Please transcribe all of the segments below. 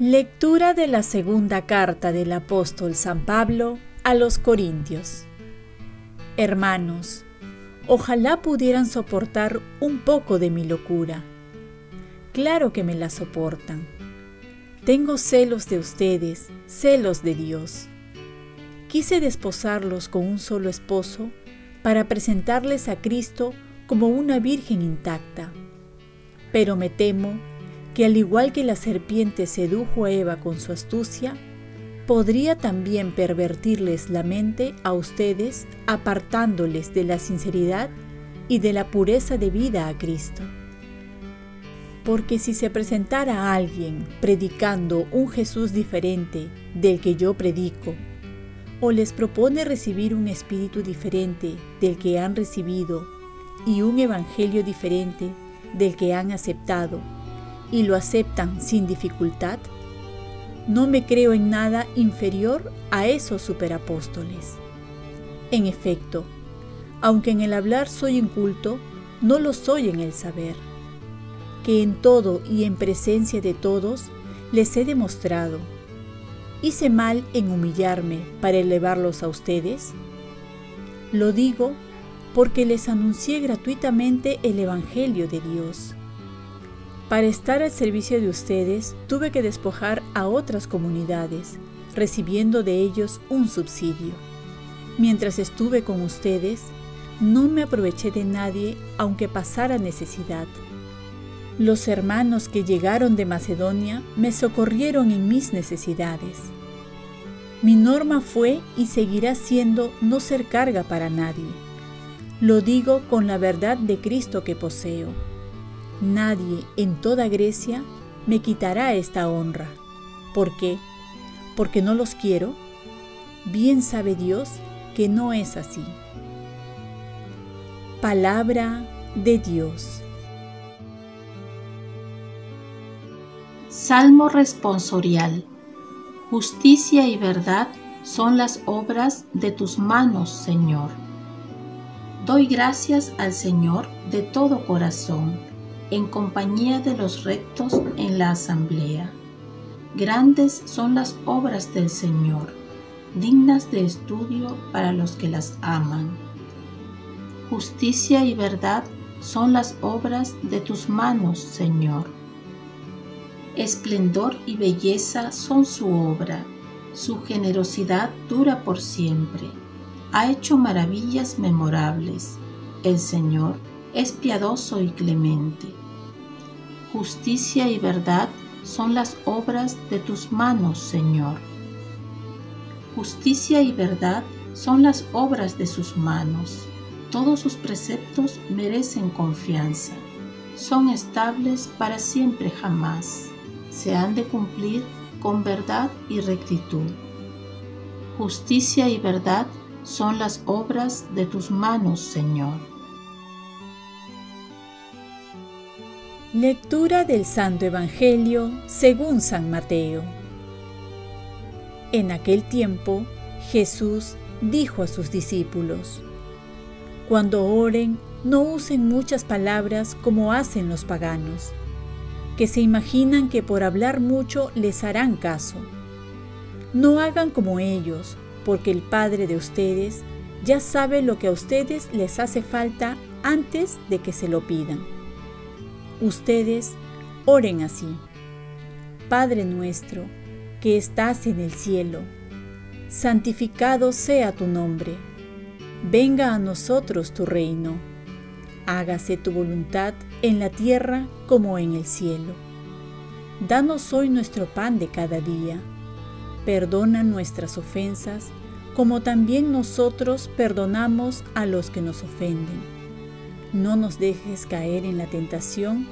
Lectura de la segunda carta del apóstol San Pablo a los Corintios. Hermanos, ojalá pudieran soportar un poco de mi locura. Claro que me la soportan. Tengo celos de ustedes, celos de Dios. Quise desposarlos con un solo esposo para presentarles a Cristo como una virgen intacta. Pero me temo que al igual que la serpiente sedujo a Eva con su astucia, podría también pervertirles la mente a ustedes apartándoles de la sinceridad y de la pureza de vida a Cristo. Porque si se presentara alguien predicando un Jesús diferente del que yo predico, o les propone recibir un espíritu diferente del que han recibido y un evangelio diferente del que han aceptado, y lo aceptan sin dificultad, no me creo en nada inferior a esos superapóstoles. En efecto, aunque en el hablar soy inculto, no lo soy en el saber, que en todo y en presencia de todos les he demostrado. ¿Hice mal en humillarme para elevarlos a ustedes? Lo digo porque les anuncié gratuitamente el Evangelio de Dios para estar al servicio de ustedes tuve que despojar a otras comunidades, recibiendo de ellos un subsidio. Mientras estuve con ustedes, no me aproveché de nadie aunque pasara necesidad. Los hermanos que llegaron de Macedonia me socorrieron en mis necesidades. Mi norma fue y seguirá siendo no ser carga para nadie. Lo digo con la verdad de Cristo que poseo Nadie en toda Grecia me quitará esta honra. ¿Por qué? ¿Porque no los quiero? Bien sabe Dios que no es así. Palabra de Dios. Salmo responsorial. Justicia y verdad son las obras de tus manos, Señor. Doy gracias al Señor de todo corazón en compañía de los rectos en la asamblea. Grandes son las obras del Señor, dignas de estudio para los que las aman. Justicia y verdad son las obras de tus manos, Señor. Esplendor y belleza son su obra, su generosidad dura por siempre. Ha hecho maravillas memorables. El Señor es piadoso y clemente justicia y verdad son las obras de tus manos, Señor. Justicia y verdad son las obras de sus manos. Todos sus preceptos merecen confianza. Son estables para siempre jamás. Se han de cumplir con verdad y rectitud. Justicia y verdad son las obras de tus manos, Señor. Lectura del Santo Evangelio según San Mateo. En aquel tiempo Jesús dijo a sus discípulos, Cuando oren, no usen muchas palabras como hacen los paganos, que se imaginan que por hablar mucho les harán caso. No hagan como ellos, porque el Padre de ustedes ya sabe lo que a ustedes les hace falta antes de que se lo pidan Ustedes oren así. Padre nuestro, que estás en el cielo, santificado sea tu nombre. Venga a nosotros tu reino. Hágase tu voluntad en la tierra como en el cielo. Danos hoy nuestro pan de cada día. Perdona nuestras ofensas, como también nosotros perdonamos a los que nos ofenden no nos dejes caer en la tentación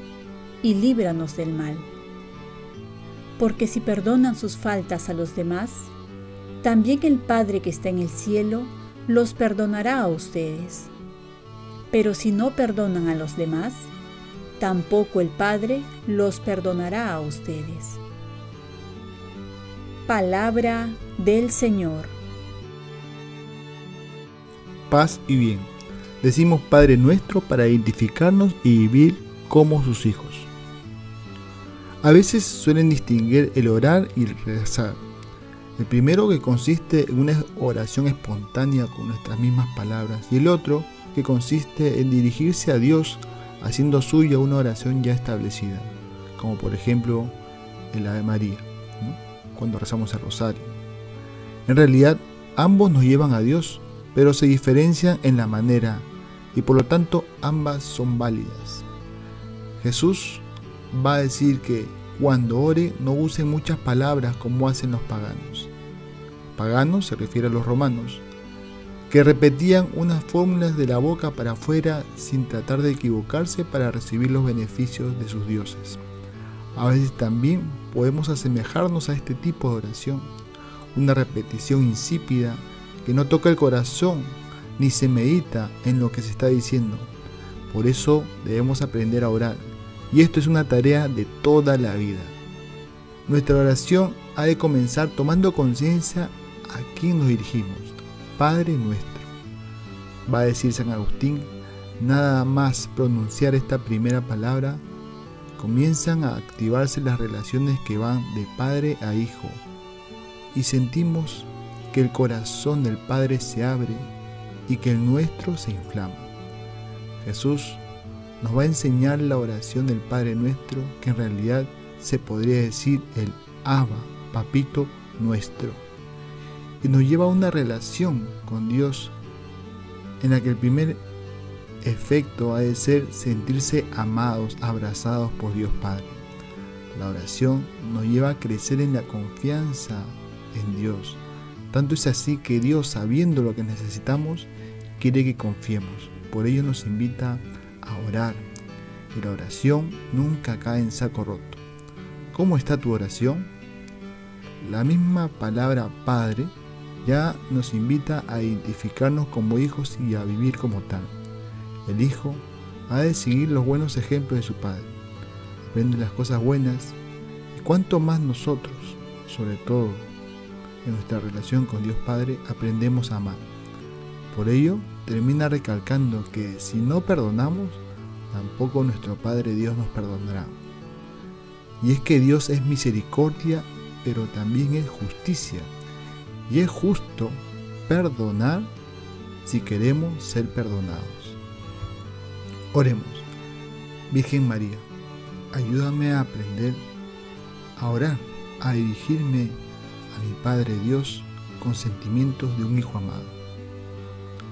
y líbranos del mal. Porque si perdonan sus faltas a los demás, también el Padre que está en el cielo los perdonará a ustedes. Pero si no perdonan a los demás, tampoco el Padre los perdonará a ustedes. Palabra del Señor. Paz y bien. Decimos Padre nuestro para identificarnos y vivir como sus hijos. A veces suelen distinguir el orar y el rezar. El primero que consiste en una oración espontánea con nuestras mismas palabras y el otro que consiste en dirigirse a Dios haciendo suya una oración ya establecida, como por ejemplo el Ave María, cuando rezamos el rosario. En realidad, ambos nos llevan a Dios, pero se diferencian en la manera y por lo tanto ambas son válidas. Jesús va a decir que cuando ore no use muchas palabras como hacen los paganos. Paganos se refiere a los romanos, que repetían unas fórmulas de la boca para afuera sin tratar de equivocarse para recibir los beneficios de sus dioses. A veces también podemos asemejarnos a este tipo de oración, una repetición insípida que no toca el corazón ni se medita en lo que se está diciendo. Por eso debemos aprender a orar, y esto es una tarea de toda la vida. Nuestra oración ha de comenzar tomando conciencia a quién nos dirigimos Padre nuestro. Va a decir San Agustín, nada más pronunciar esta primera palabra, comienzan a activarse las relaciones que van de padre a hijo y sentimos que el corazón del Padre se abre y que el nuestro se inflama. Jesús nos va a enseñar la oración del Padre nuestro, que en realidad se podría decir el Abba, Papito nuestro y nos lleva a una relación con Dios en la que el primer efecto ha de ser sentirse amados, abrazados por Dios Padre. La oración nos lleva a crecer en la confianza en Dios. Tanto es así que Dios, sabiendo lo que necesitamos, quiere que confiemos. Por ello nos invita a orar. Y la oración nunca cae en saco roto. ¿Cómo está tu oración? La misma palabra Padre ya nos invita a identificarnos como hijos y a vivir como tal. El hijo ha de seguir los buenos ejemplos de su padre, aprende las cosas buenas y cuanto más nosotros, sobre todo en nuestra relación con Dios Padre, aprendemos a amar. Por ello, termina recalcando que si no perdonamos, tampoco nuestro Padre Dios nos perdonará. Y es que Dios es misericordia, pero también es justicia y es justo perdonar si queremos ser perdonados. Oremos. Virgen María, ayúdame a aprender a orar, a dirigirme a mi Padre Dios con sentimientos de un Hijo amado.